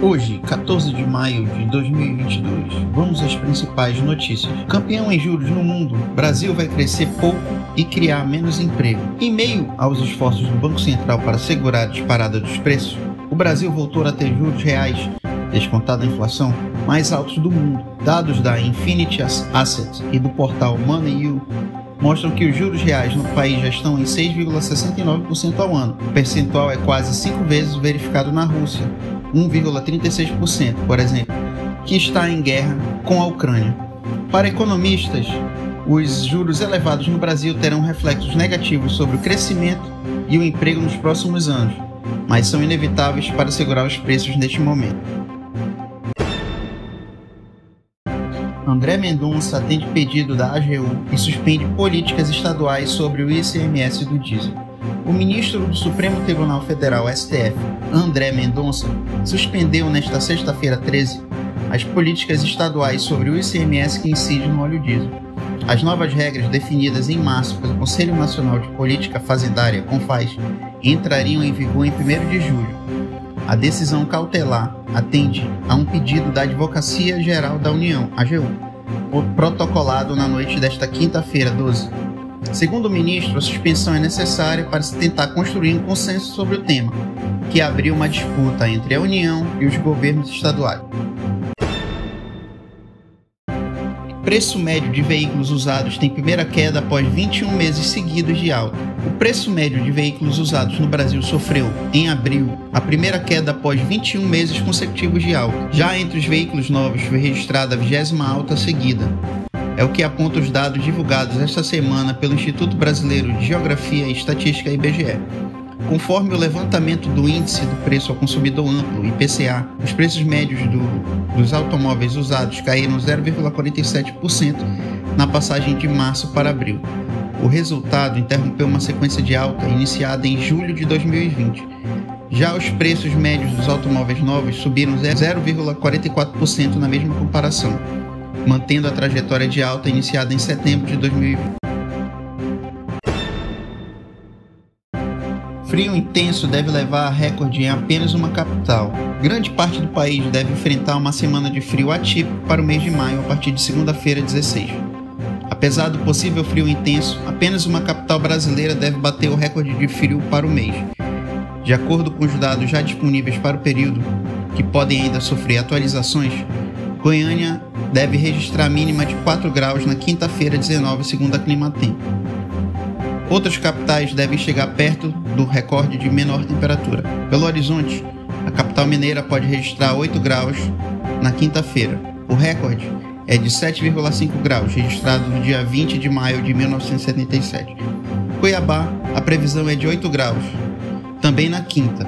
Hoje, 14 de maio de 2022, vamos às principais notícias. Campeão em juros no mundo, Brasil vai crescer pouco e criar menos emprego. Em meio aos esforços do Banco Central para segurar a disparada dos preços, o Brasil voltou a ter juros reais, descontada a inflação, mais altos do mundo. Dados da Infinity Assets e do portal MoneyU mostram que os juros reais no país já estão em 6,69% ao ano. O percentual é quase cinco vezes o verificado na Rússia, 1,36%, por exemplo, que está em guerra com a Ucrânia. Para economistas, os juros elevados no Brasil terão reflexos negativos sobre o crescimento e o emprego nos próximos anos, mas são inevitáveis para segurar os preços neste momento. André Mendonça atende pedido da AGU e suspende políticas estaduais sobre o ICMS do diesel. O ministro do Supremo Tribunal Federal, STF, André Mendonça, suspendeu nesta sexta-feira 13 as políticas estaduais sobre o ICMS que incide no óleo diesel. As novas regras definidas em março pelo Conselho Nacional de Política Fazendária, CONFAS, entrariam em vigor em 1 de julho. A decisão cautelar atende a um pedido da Advocacia Geral da União, AGU, protocolado na noite desta quinta-feira, 12. Segundo o ministro, a suspensão é necessária para se tentar construir um consenso sobre o tema, que abriu uma disputa entre a União e os governos estaduais. preço médio de veículos usados tem primeira queda após 21 meses seguidos de alta. O preço médio de veículos usados no Brasil sofreu, em abril, a primeira queda após 21 meses consecutivos de alta. Já entre os veículos novos foi registrada a vigésima alta seguida. É o que aponta os dados divulgados esta semana pelo Instituto Brasileiro de Geografia e Estatística IBGE. Conforme o levantamento do Índice do Preço ao Consumidor Amplo, IPCA, os preços médios do, dos automóveis usados caíram 0,47% na passagem de março para abril. O resultado interrompeu uma sequência de alta iniciada em julho de 2020. Já os preços médios dos automóveis novos subiram 0,44% na mesma comparação, mantendo a trajetória de alta iniciada em setembro de 2020. Frio intenso deve levar a recorde em apenas uma capital. Grande parte do país deve enfrentar uma semana de frio atípico para o mês de maio a partir de segunda-feira, 16. Apesar do possível frio intenso, apenas uma capital brasileira deve bater o recorde de frio para o mês. De acordo com os dados já disponíveis para o período, que podem ainda sofrer atualizações, Goiânia deve registrar mínima de 4 graus na quinta-feira, 19, segundo a Climatempo. Outras capitais devem chegar perto do recorde de menor temperatura. Belo Horizonte, a capital mineira pode registrar 8 graus na quinta-feira. O recorde é de 7,5 graus, registrado no dia 20 de maio de 1977. Cuiabá, a previsão é de 8 graus, também na quinta.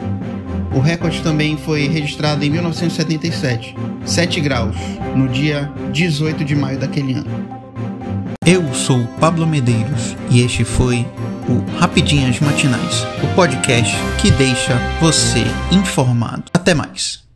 O recorde também foi registrado em 1977, 7 graus, no dia 18 de maio daquele ano. Eu sou Pablo Medeiros e este foi o Rapidinhas Matinais, o podcast que deixa você informado. Até mais.